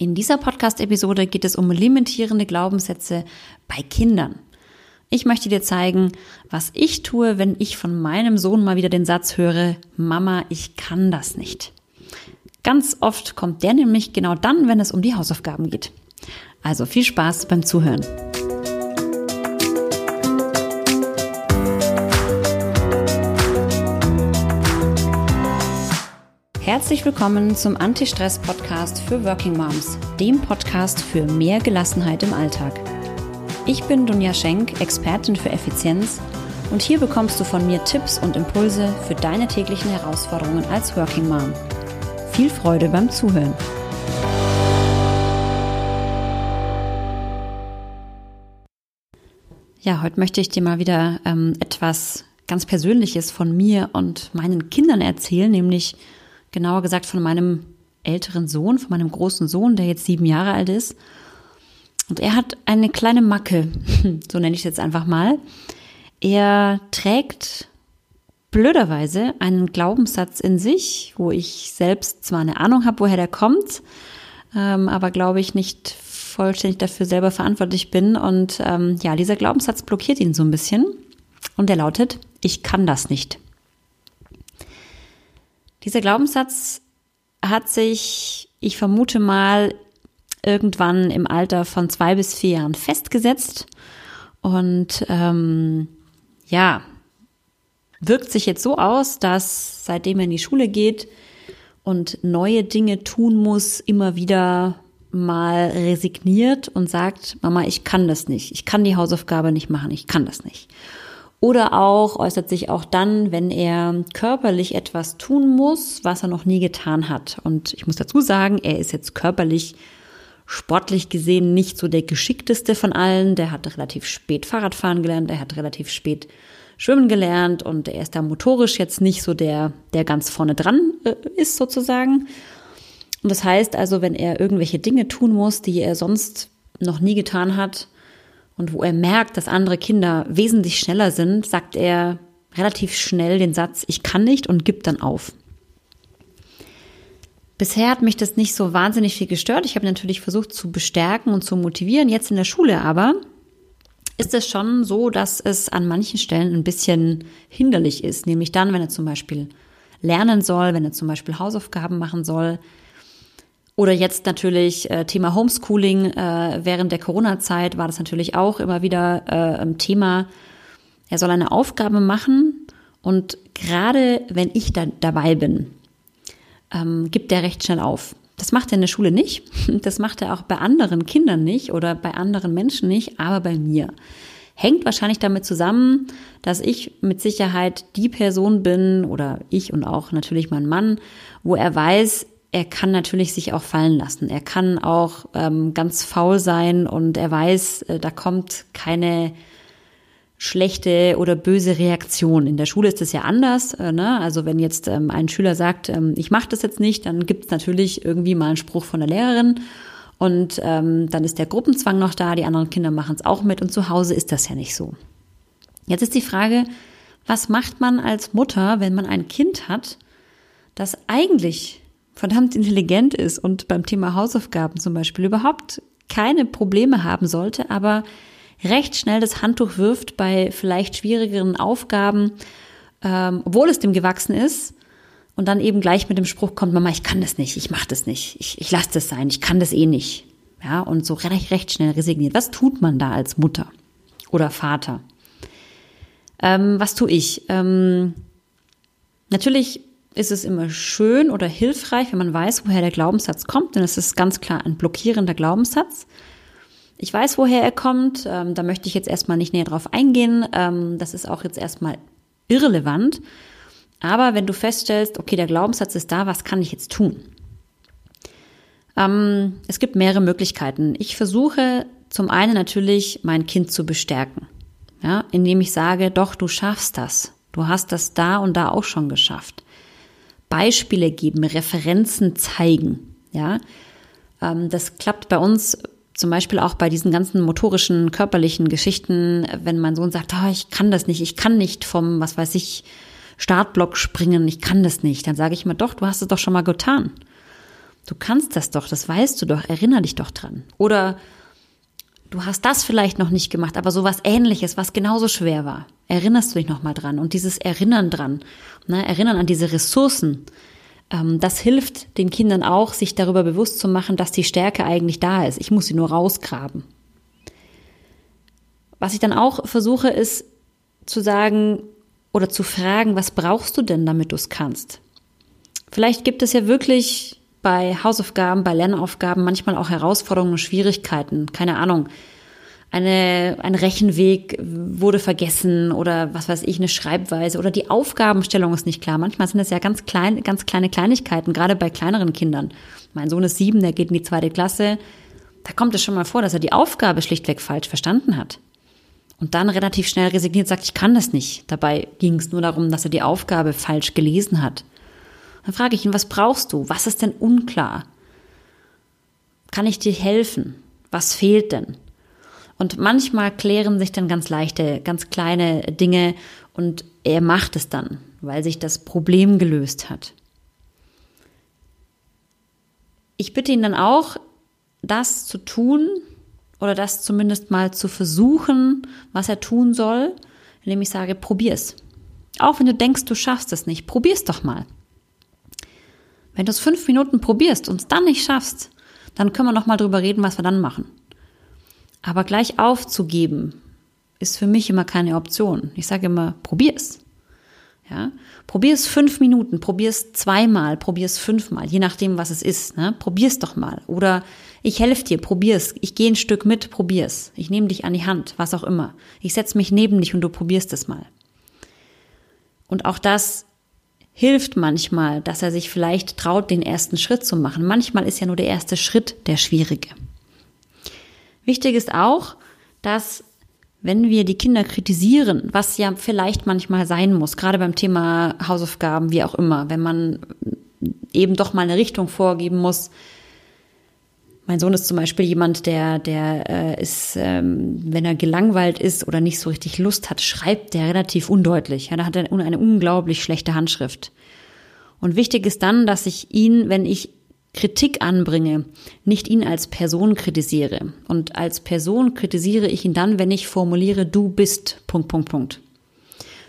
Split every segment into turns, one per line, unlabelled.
In dieser Podcast-Episode geht es um limitierende Glaubenssätze bei Kindern. Ich möchte dir zeigen, was ich tue, wenn ich von meinem Sohn mal wieder den Satz höre, Mama, ich kann das nicht. Ganz oft kommt der nämlich genau dann, wenn es um die Hausaufgaben geht. Also viel Spaß beim Zuhören. Herzlich willkommen zum Anti-Stress-Podcast für Working Moms, dem Podcast für mehr Gelassenheit im Alltag. Ich bin Dunja Schenk, Expertin für Effizienz und hier bekommst du von mir Tipps und Impulse für deine täglichen Herausforderungen als Working Mom. Viel Freude beim Zuhören. Ja, heute möchte ich dir mal wieder ähm, etwas ganz Persönliches von mir und meinen Kindern erzählen, nämlich genauer gesagt von meinem älteren Sohn, von meinem großen Sohn, der jetzt sieben Jahre alt ist. Und er hat eine kleine Macke, so nenne ich es jetzt einfach mal. Er trägt blöderweise einen Glaubenssatz in sich, wo ich selbst zwar eine Ahnung habe, woher der kommt, ähm, aber glaube ich nicht vollständig dafür selber verantwortlich bin. Und ähm, ja, dieser Glaubenssatz blockiert ihn so ein bisschen. Und der lautet, ich kann das nicht. Dieser Glaubenssatz hat sich, ich vermute mal, irgendwann im Alter von zwei bis vier Jahren festgesetzt. Und ähm, ja, wirkt sich jetzt so aus, dass seitdem er in die Schule geht und neue Dinge tun muss, immer wieder mal resigniert und sagt, Mama, ich kann das nicht, ich kann die Hausaufgabe nicht machen, ich kann das nicht. Oder auch äußert sich auch dann, wenn er körperlich etwas tun muss, was er noch nie getan hat. Und ich muss dazu sagen, er ist jetzt körperlich, sportlich gesehen nicht so der geschickteste von allen. Der hat relativ spät Fahrradfahren gelernt, er hat relativ spät schwimmen gelernt und er ist da motorisch jetzt nicht so der, der ganz vorne dran äh, ist sozusagen. Und das heißt also, wenn er irgendwelche Dinge tun muss, die er sonst noch nie getan hat, und wo er merkt, dass andere Kinder wesentlich schneller sind, sagt er relativ schnell den Satz, ich kann nicht und gibt dann auf. Bisher hat mich das nicht so wahnsinnig viel gestört. Ich habe natürlich versucht zu bestärken und zu motivieren. Jetzt in der Schule aber ist es schon so, dass es an manchen Stellen ein bisschen hinderlich ist. Nämlich dann, wenn er zum Beispiel lernen soll, wenn er zum Beispiel Hausaufgaben machen soll, oder jetzt natürlich äh, Thema Homeschooling. Äh, während der Corona-Zeit war das natürlich auch immer wieder äh, ein Thema. Er soll eine Aufgabe machen und gerade wenn ich da dabei bin, ähm, gibt er recht schnell auf. Das macht er in der Schule nicht. Das macht er auch bei anderen Kindern nicht oder bei anderen Menschen nicht, aber bei mir. Hängt wahrscheinlich damit zusammen, dass ich mit Sicherheit die Person bin oder ich und auch natürlich mein Mann, wo er weiß, er kann natürlich sich auch fallen lassen. Er kann auch ähm, ganz faul sein und er weiß, äh, da kommt keine schlechte oder böse Reaktion. In der Schule ist es ja anders. Äh, ne? Also wenn jetzt ähm, ein Schüler sagt, ähm, ich mache das jetzt nicht, dann gibt es natürlich irgendwie mal einen Spruch von der Lehrerin und ähm, dann ist der Gruppenzwang noch da, die anderen Kinder machen es auch mit und zu Hause ist das ja nicht so. Jetzt ist die Frage, was macht man als Mutter, wenn man ein Kind hat, das eigentlich verdammt intelligent ist und beim Thema Hausaufgaben zum Beispiel überhaupt keine Probleme haben sollte, aber recht schnell das Handtuch wirft bei vielleicht schwierigeren Aufgaben, ähm, obwohl es dem gewachsen ist, und dann eben gleich mit dem Spruch kommt, Mama, ich kann das nicht, ich mache das nicht, ich, ich lasse das sein, ich kann das eh nicht. Ja, und so recht, recht schnell resigniert. Was tut man da als Mutter oder Vater? Ähm, was tue ich? Ähm, natürlich ist es immer schön oder hilfreich, wenn man weiß, woher der Glaubenssatz kommt, denn es ist ganz klar ein blockierender Glaubenssatz. Ich weiß, woher er kommt, ähm, da möchte ich jetzt erstmal nicht näher drauf eingehen. Ähm, das ist auch jetzt erstmal irrelevant. Aber wenn du feststellst, okay, der Glaubenssatz ist da, was kann ich jetzt tun? Ähm, es gibt mehrere Möglichkeiten. Ich versuche zum einen natürlich mein Kind zu bestärken, ja, indem ich sage, doch, du schaffst das. Du hast das da und da auch schon geschafft. Beispiele geben, Referenzen zeigen. Ja, ähm, das klappt bei uns zum Beispiel auch bei diesen ganzen motorischen, körperlichen Geschichten, wenn mein Sohn sagt, oh, ich kann das nicht, ich kann nicht vom, was weiß ich, Startblock springen, ich kann das nicht, dann sage ich immer, doch, du hast es doch schon mal getan. Du kannst das doch, das weißt du doch, erinner dich doch dran. Oder du hast das vielleicht noch nicht gemacht, aber sowas ähnliches, was genauso schwer war. Erinnerst du dich nochmal dran? Und dieses Erinnern dran, ne, Erinnern an diese Ressourcen, ähm, das hilft den Kindern auch, sich darüber bewusst zu machen, dass die Stärke eigentlich da ist. Ich muss sie nur rausgraben. Was ich dann auch versuche, ist zu sagen oder zu fragen, was brauchst du denn, damit du es kannst? Vielleicht gibt es ja wirklich bei Hausaufgaben, bei Lernaufgaben manchmal auch Herausforderungen und Schwierigkeiten. Keine Ahnung. Eine, ein Rechenweg wurde vergessen oder was weiß ich, eine Schreibweise oder die Aufgabenstellung ist nicht klar. Manchmal sind das ja ganz klein, ganz kleine Kleinigkeiten, gerade bei kleineren Kindern. Mein Sohn ist sieben, der geht in die zweite Klasse. Da kommt es schon mal vor, dass er die Aufgabe schlichtweg falsch verstanden hat. Und dann relativ schnell resigniert sagt, ich kann das nicht. Dabei ging es nur darum, dass er die Aufgabe falsch gelesen hat. Dann frage ich ihn, was brauchst du? Was ist denn unklar? Kann ich dir helfen? Was fehlt denn? Und manchmal klären sich dann ganz leichte, ganz kleine Dinge und er macht es dann, weil sich das Problem gelöst hat. Ich bitte ihn dann auch, das zu tun oder das zumindest mal zu versuchen, was er tun soll, indem ich sage, probier's. Auch wenn du denkst, du schaffst es nicht, probier's doch mal. Wenn du es fünf Minuten probierst und es dann nicht schaffst, dann können wir noch mal drüber reden, was wir dann machen. Aber gleich aufzugeben, ist für mich immer keine Option. Ich sage immer, probier's. Ja, probier es fünf Minuten, probier es zweimal, probier es fünfmal, je nachdem, was es ist. Ne? Probier es doch mal. Oder ich helfe dir, probier es. Ich gehe ein Stück mit, probier es. Ich nehme dich an die Hand, was auch immer. Ich setze mich neben dich und du probierst es mal. Und auch das hilft manchmal, dass er sich vielleicht traut, den ersten Schritt zu machen. Manchmal ist ja nur der erste Schritt der schwierige. Wichtig ist auch, dass wenn wir die Kinder kritisieren, was ja vielleicht manchmal sein muss, gerade beim Thema Hausaufgaben, wie auch immer, wenn man eben doch mal eine Richtung vorgeben muss, mein Sohn ist zum Beispiel jemand, der, der äh, ist, ähm, wenn er gelangweilt ist oder nicht so richtig Lust hat, schreibt der relativ undeutlich. Ja, da hat er eine unglaublich schlechte Handschrift. Und wichtig ist dann, dass ich ihn, wenn ich Kritik anbringe, nicht ihn als Person kritisiere. Und als Person kritisiere ich ihn dann, wenn ich formuliere, du bist, Punkt, Punkt, Punkt.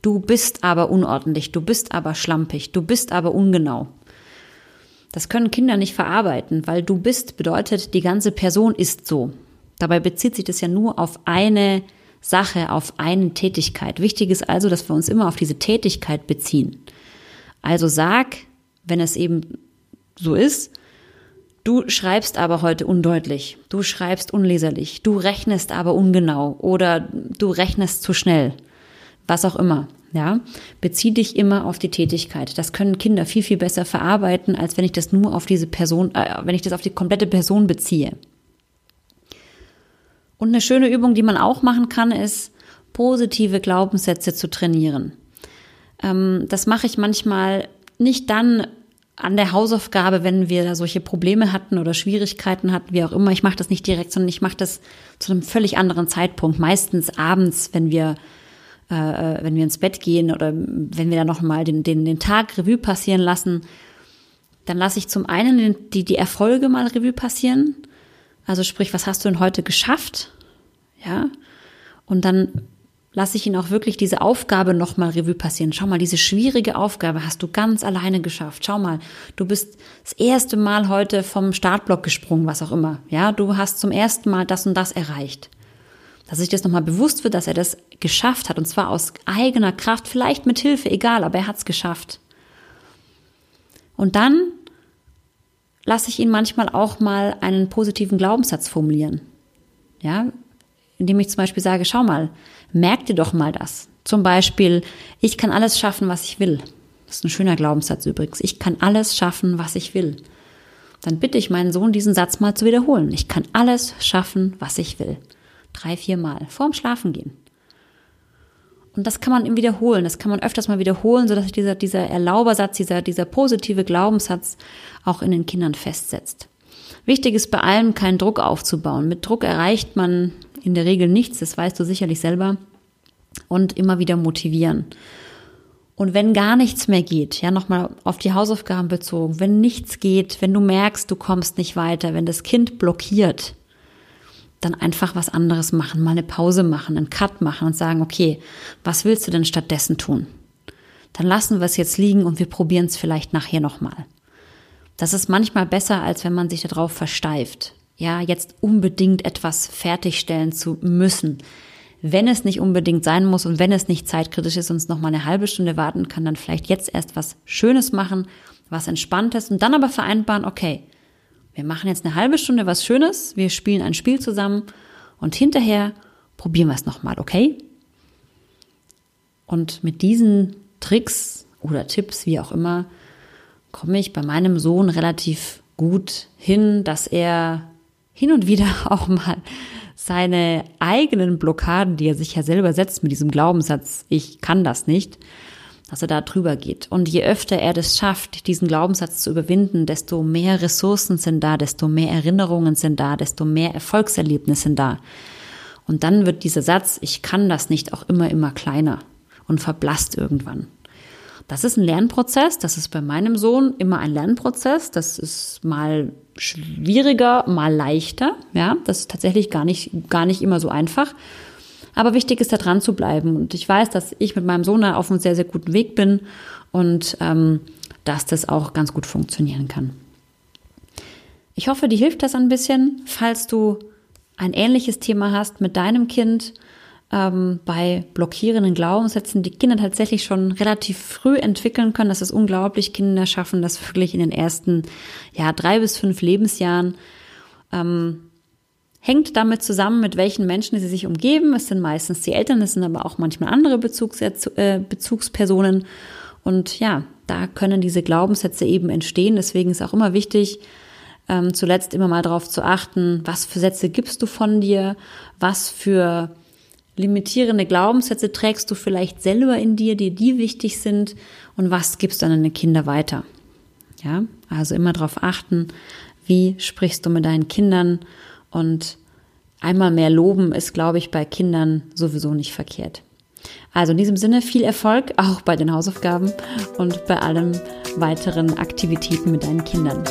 Du bist aber unordentlich, du bist aber schlampig, du bist aber ungenau. Das können Kinder nicht verarbeiten, weil du bist bedeutet, die ganze Person ist so. Dabei bezieht sich das ja nur auf eine Sache, auf eine Tätigkeit. Wichtig ist also, dass wir uns immer auf diese Tätigkeit beziehen. Also sag, wenn es eben so ist, du schreibst aber heute undeutlich, du schreibst unleserlich, du rechnest aber ungenau oder du rechnest zu schnell, was auch immer. Ja, bezieh dich immer auf die Tätigkeit. Das können Kinder viel, viel besser verarbeiten, als wenn ich das nur auf diese Person, äh, wenn ich das auf die komplette Person beziehe. Und eine schöne Übung, die man auch machen kann, ist, positive Glaubenssätze zu trainieren. Ähm, das mache ich manchmal nicht dann an der Hausaufgabe, wenn wir da solche Probleme hatten oder Schwierigkeiten hatten, wie auch immer. Ich mache das nicht direkt, sondern ich mache das zu einem völlig anderen Zeitpunkt. Meistens abends, wenn wir äh, äh, wenn wir ins Bett gehen oder wenn wir dann noch mal den, den, den Tag Revue passieren lassen, dann lasse ich zum einen die, die Erfolge mal Revue passieren. Also sprich, was hast du denn heute geschafft? Ja. Und dann lasse ich ihn auch wirklich diese Aufgabe nochmal Revue passieren. Schau mal, diese schwierige Aufgabe hast du ganz alleine geschafft. Schau mal, du bist das erste Mal heute vom Startblock gesprungen, was auch immer. Ja, du hast zum ersten Mal das und das erreicht dass sich das nochmal bewusst wird, dass er das geschafft hat und zwar aus eigener Kraft, vielleicht mit Hilfe, egal, aber er hat es geschafft. Und dann lasse ich ihn manchmal auch mal einen positiven Glaubenssatz formulieren. Ja, indem ich zum Beispiel sage, schau mal, merk dir doch mal das. Zum Beispiel, ich kann alles schaffen, was ich will. Das ist ein schöner Glaubenssatz übrigens. Ich kann alles schaffen, was ich will. Dann bitte ich meinen Sohn, diesen Satz mal zu wiederholen. Ich kann alles schaffen, was ich will drei, vier Mal vorm Schlafengehen. Und das kann man ihm wiederholen, das kann man öfters mal wiederholen, sodass sich dieser, dieser Erlaubersatz, dieser, dieser positive Glaubenssatz auch in den Kindern festsetzt. Wichtig ist bei allem keinen Druck aufzubauen. Mit Druck erreicht man in der Regel nichts, das weißt du sicherlich selber. Und immer wieder motivieren. Und wenn gar nichts mehr geht, ja, nochmal auf die Hausaufgaben bezogen, wenn nichts geht, wenn du merkst, du kommst nicht weiter, wenn das Kind blockiert, dann einfach was anderes machen, mal eine Pause machen, einen Cut machen und sagen, okay, was willst du denn stattdessen tun? Dann lassen wir es jetzt liegen und wir probieren es vielleicht nachher nochmal. Das ist manchmal besser, als wenn man sich darauf versteift. Ja, jetzt unbedingt etwas fertigstellen zu müssen. Wenn es nicht unbedingt sein muss und wenn es nicht zeitkritisch ist und es nochmal eine halbe Stunde warten kann, dann vielleicht jetzt erst was Schönes machen, was Entspanntes und dann aber vereinbaren, okay, wir machen jetzt eine halbe Stunde was Schönes, wir spielen ein Spiel zusammen und hinterher probieren wir es nochmal, okay? Und mit diesen Tricks oder Tipps, wie auch immer, komme ich bei meinem Sohn relativ gut hin, dass er hin und wieder auch mal seine eigenen Blockaden, die er sich ja selber setzt mit diesem Glaubenssatz, ich kann das nicht, dass er da drüber geht. Und je öfter er das schafft, diesen Glaubenssatz zu überwinden, desto mehr Ressourcen sind da, desto mehr Erinnerungen sind da, desto mehr Erfolgserlebnisse sind da. Und dann wird dieser Satz, ich kann das nicht, auch immer, immer kleiner und verblasst irgendwann. Das ist ein Lernprozess, das ist bei meinem Sohn immer ein Lernprozess, das ist mal schwieriger, mal leichter, ja, das ist tatsächlich gar nicht, gar nicht immer so einfach. Aber wichtig ist, da dran zu bleiben. Und ich weiß, dass ich mit meinem Sohn da auf einem sehr, sehr guten Weg bin und ähm, dass das auch ganz gut funktionieren kann. Ich hoffe, dir hilft das ein bisschen, falls du ein ähnliches Thema hast mit deinem Kind ähm, bei blockierenden Glaubenssätzen, die Kinder tatsächlich schon relativ früh entwickeln können. Das ist unglaublich. Kinder schaffen das wirklich in den ersten ja, drei bis fünf Lebensjahren. Ähm, hängt damit zusammen, mit welchen Menschen sie sich umgeben. Es sind meistens die Eltern, es sind aber auch manchmal andere Bezugs äh, Bezugspersonen. Und ja, da können diese Glaubenssätze eben entstehen. Deswegen ist auch immer wichtig, ähm, zuletzt immer mal darauf zu achten, was für Sätze gibst du von dir, was für limitierende Glaubenssätze trägst du vielleicht selber in dir, die die wichtig sind und was gibst du an deine Kinder weiter. Ja, also immer darauf achten, wie sprichst du mit deinen Kindern und einmal mehr loben ist, glaube ich, bei Kindern sowieso nicht verkehrt. Also in diesem Sinne viel Erfolg auch bei den Hausaufgaben und bei allen weiteren Aktivitäten mit deinen Kindern.